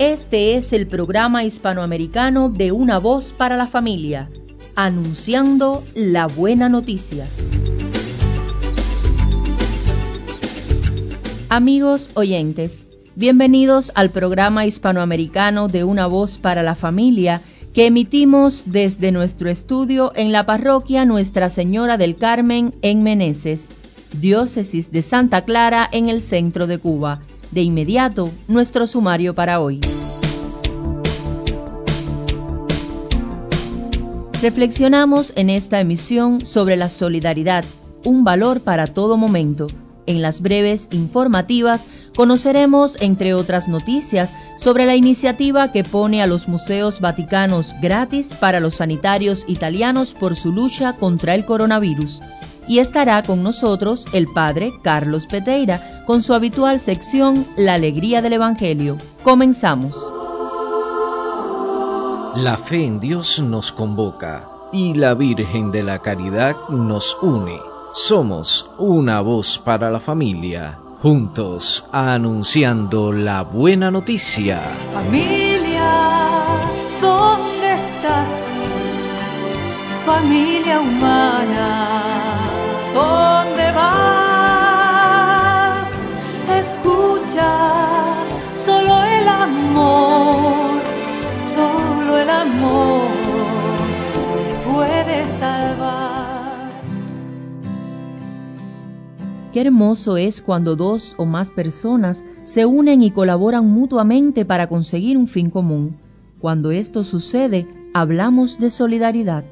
Este es el programa hispanoamericano de Una Voz para la Familia, anunciando la buena noticia. Amigos oyentes, bienvenidos al programa hispanoamericano de Una Voz para la Familia que emitimos desde nuestro estudio en la parroquia Nuestra Señora del Carmen en Meneses, diócesis de Santa Clara en el centro de Cuba de inmediato, nuestro sumario para hoy. Reflexionamos en esta emisión sobre la solidaridad, un valor para todo momento. En las breves informativas conoceremos, entre otras noticias, sobre la iniciativa que pone a los museos vaticanos gratis para los sanitarios italianos por su lucha contra el coronavirus y estará con nosotros el Padre Carlos Peteira con su habitual sección La Alegría del Evangelio. Comenzamos. La fe en Dios nos convoca y la Virgen de la Caridad nos une. Somos una voz para la familia, juntos anunciando la buena noticia. Familia, ¿dónde estás? Familia humana ¿Dónde vas? Qué hermoso es cuando dos o más personas se unen y colaboran mutuamente para conseguir un fin común. Cuando esto sucede, hablamos de solidaridad.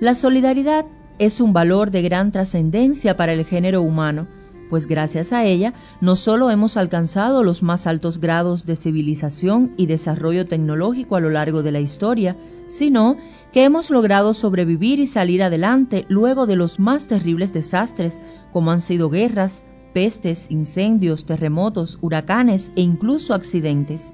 La solidaridad es un valor de gran trascendencia para el género humano, pues gracias a ella no solo hemos alcanzado los más altos grados de civilización y desarrollo tecnológico a lo largo de la historia, sino que hemos logrado sobrevivir y salir adelante luego de los más terribles desastres, como han sido guerras, pestes, incendios, terremotos, huracanes e incluso accidentes.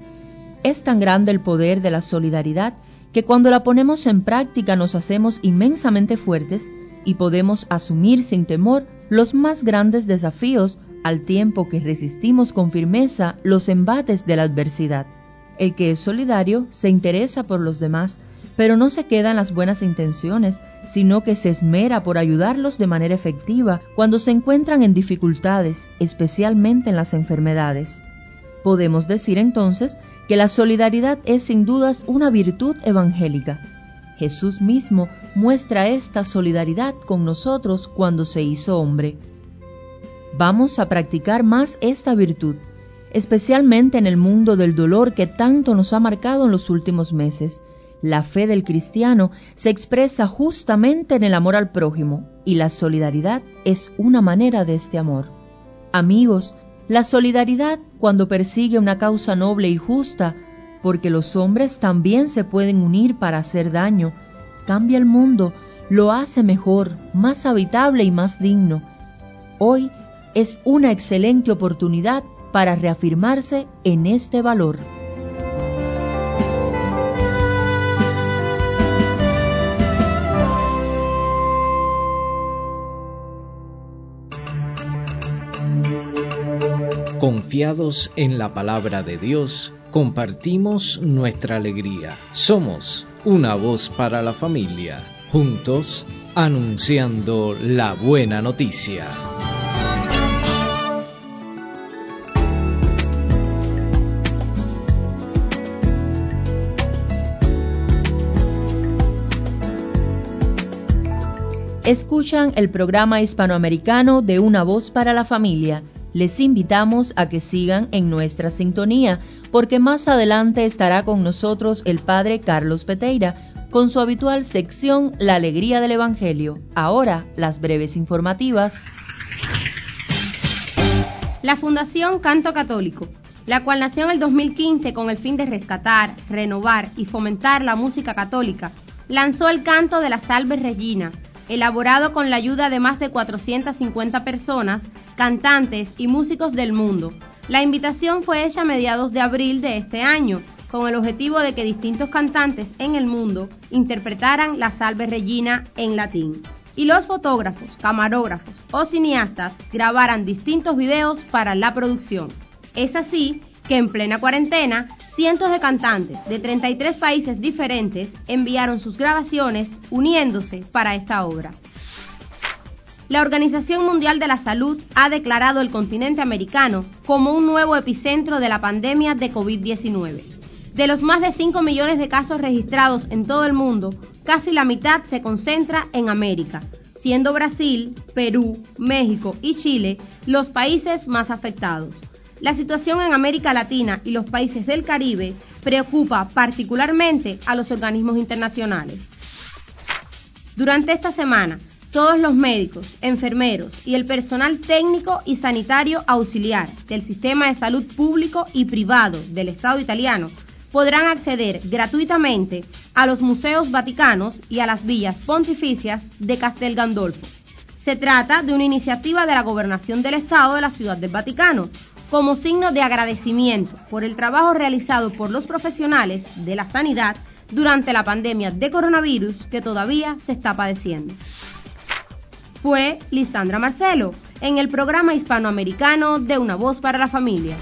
Es tan grande el poder de la solidaridad que cuando la ponemos en práctica nos hacemos inmensamente fuertes y podemos asumir sin temor los más grandes desafíos al tiempo que resistimos con firmeza los embates de la adversidad. El que es solidario se interesa por los demás, pero no se queda en las buenas intenciones, sino que se esmera por ayudarlos de manera efectiva cuando se encuentran en dificultades, especialmente en las enfermedades. Podemos decir entonces que la solidaridad es sin dudas una virtud evangélica, Jesús mismo muestra esta solidaridad con nosotros cuando se hizo hombre. Vamos a practicar más esta virtud, especialmente en el mundo del dolor que tanto nos ha marcado en los últimos meses. La fe del cristiano se expresa justamente en el amor al prójimo y la solidaridad es una manera de este amor. Amigos, la solidaridad, cuando persigue una causa noble y justa, porque los hombres también se pueden unir para hacer daño. Cambia el mundo, lo hace mejor, más habitable y más digno. Hoy es una excelente oportunidad para reafirmarse en este valor. Confiados en la palabra de Dios, compartimos nuestra alegría. Somos una voz para la familia, juntos anunciando la buena noticia. Escuchan el programa hispanoamericano de Una voz para la familia les invitamos a que sigan en nuestra sintonía, porque más adelante estará con nosotros el Padre Carlos Peteira con su habitual sección La Alegría del Evangelio. Ahora, las breves informativas. La Fundación Canto Católico, la cual nació en el 2015 con el fin de rescatar, renovar y fomentar la música católica, lanzó el canto de la Salve Regina, elaborado con la ayuda de más de 450 personas, cantantes y músicos del mundo. La invitación fue hecha a mediados de abril de este año, con el objetivo de que distintos cantantes en el mundo interpretaran la Salve Regina en latín. Y los fotógrafos, camarógrafos o cineastas grabaran distintos videos para la producción. Es así que en plena cuarentena, cientos de cantantes de 33 países diferentes enviaron sus grabaciones uniéndose para esta obra. La Organización Mundial de la Salud ha declarado el continente americano como un nuevo epicentro de la pandemia de COVID-19. De los más de 5 millones de casos registrados en todo el mundo, casi la mitad se concentra en América, siendo Brasil, Perú, México y Chile los países más afectados. La situación en América Latina y los países del Caribe preocupa particularmente a los organismos internacionales. Durante esta semana, todos los médicos, enfermeros y el personal técnico y sanitario auxiliar del sistema de salud público y privado del Estado italiano podrán acceder gratuitamente a los museos vaticanos y a las villas pontificias de Castel Gandolfo. Se trata de una iniciativa de la Gobernación del Estado de la Ciudad del Vaticano, como signo de agradecimiento por el trabajo realizado por los profesionales de la sanidad durante la pandemia de coronavirus que todavía se está padeciendo fue Lisandra Marcelo en el programa hispanoamericano de Una Voz para la Familia.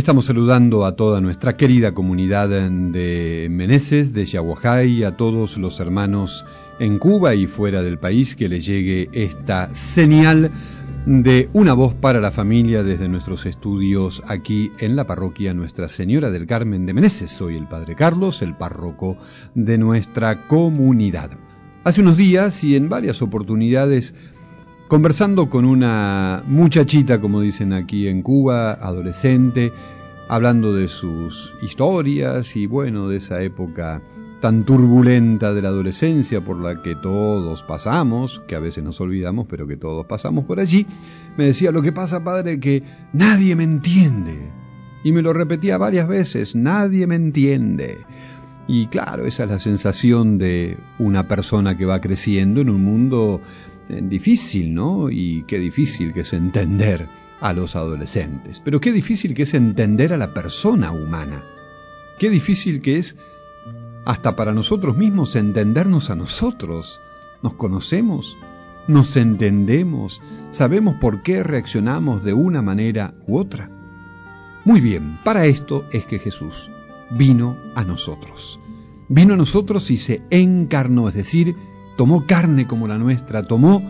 Estamos saludando a toda nuestra querida comunidad de Meneses, de Yaguajay, a todos los hermanos en Cuba y fuera del país que le llegue esta señal de una voz para la familia desde nuestros estudios aquí en la parroquia Nuestra Señora del Carmen de Meneses. Soy el Padre Carlos, el párroco de nuestra comunidad. Hace unos días y en varias oportunidades conversando con una muchachita, como dicen aquí en Cuba, adolescente, hablando de sus historias y bueno, de esa época tan turbulenta de la adolescencia por la que todos pasamos, que a veces nos olvidamos, pero que todos pasamos por allí, me decía, lo que pasa, padre, que nadie me entiende. Y me lo repetía varias veces, nadie me entiende. Y claro, esa es la sensación de una persona que va creciendo en un mundo eh, difícil, ¿no? Y qué difícil que es entender a los adolescentes. Pero qué difícil que es entender a la persona humana. Qué difícil que es hasta para nosotros mismos entendernos a nosotros. Nos conocemos, nos entendemos, sabemos por qué reaccionamos de una manera u otra. Muy bien, para esto es que Jesús vino a nosotros. Vino a nosotros y se encarnó, es decir, tomó carne como la nuestra, tomó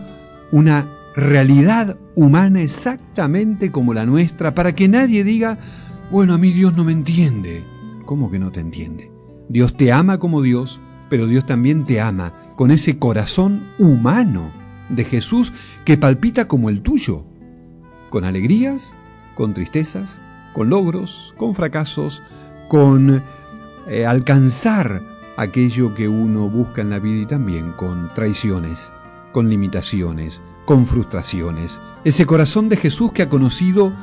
una realidad humana exactamente como la nuestra, para que nadie diga, bueno, a mí Dios no me entiende. ¿Cómo que no te entiende? Dios te ama como Dios, pero Dios también te ama con ese corazón humano de Jesús que palpita como el tuyo, con alegrías, con tristezas, con logros, con fracasos, con eh, alcanzar aquello que uno busca en la vida y también con traiciones, con limitaciones, con frustraciones. Ese corazón de Jesús que ha conocido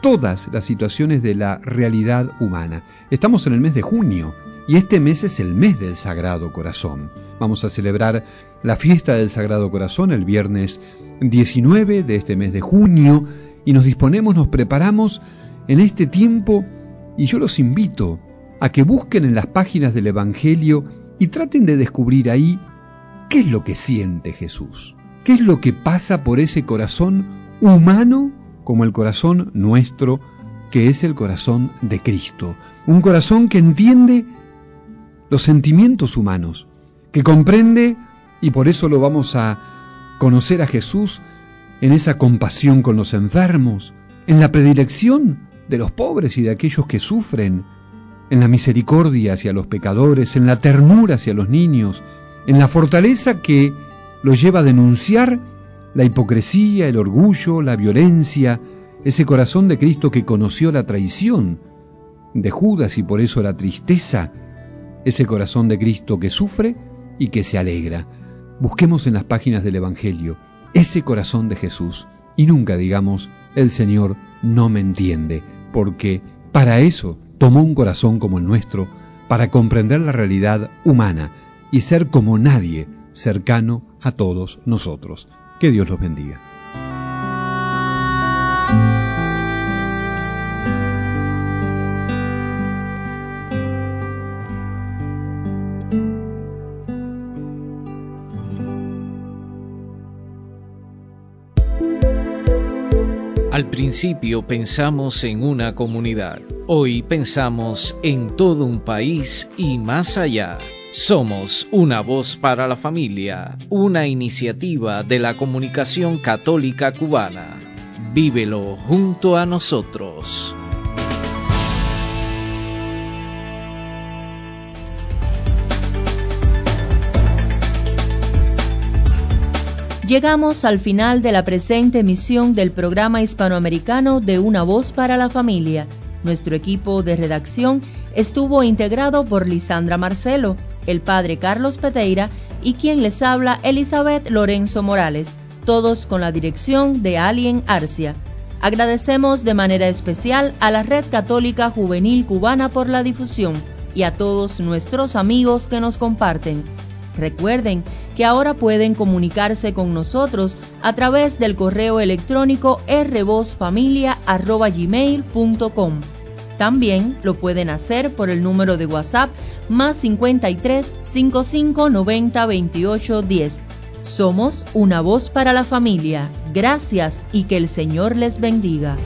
todas las situaciones de la realidad humana. Estamos en el mes de junio y este mes es el mes del Sagrado Corazón. Vamos a celebrar la fiesta del Sagrado Corazón el viernes 19 de este mes de junio y nos disponemos, nos preparamos en este tiempo y yo los invito a que busquen en las páginas del Evangelio y traten de descubrir ahí qué es lo que siente Jesús, qué es lo que pasa por ese corazón humano como el corazón nuestro, que es el corazón de Cristo, un corazón que entiende los sentimientos humanos, que comprende, y por eso lo vamos a conocer a Jesús en esa compasión con los enfermos, en la predilección de los pobres y de aquellos que sufren, en la misericordia hacia los pecadores, en la ternura hacia los niños, en la fortaleza que los lleva a denunciar la hipocresía, el orgullo, la violencia, ese corazón de Cristo que conoció la traición de Judas y por eso la tristeza, ese corazón de Cristo que sufre y que se alegra. Busquemos en las páginas del Evangelio ese corazón de Jesús y nunca digamos, el Señor no me entiende, porque para eso tomó un corazón como el nuestro para comprender la realidad humana y ser como nadie cercano a todos nosotros. Que Dios los bendiga. Al principio pensamos en una comunidad, hoy pensamos en todo un país y más allá. Somos una voz para la familia, una iniciativa de la comunicación católica cubana. Vívelo junto a nosotros. Llegamos al final de la presente emisión del programa hispanoamericano de Una Voz para la Familia. Nuestro equipo de redacción estuvo integrado por Lisandra Marcelo, el padre Carlos Peteira y quien les habla Elizabeth Lorenzo Morales, todos con la dirección de Alien Arcia. Agradecemos de manera especial a la Red Católica Juvenil Cubana por la difusión y a todos nuestros amigos que nos comparten. Recuerden que ahora pueden comunicarse con nosotros a través del correo electrónico rvozfamilia.gmail.com. También lo pueden hacer por el número de WhatsApp más 53 55 90 28 10. Somos una voz para la familia. Gracias y que el Señor les bendiga.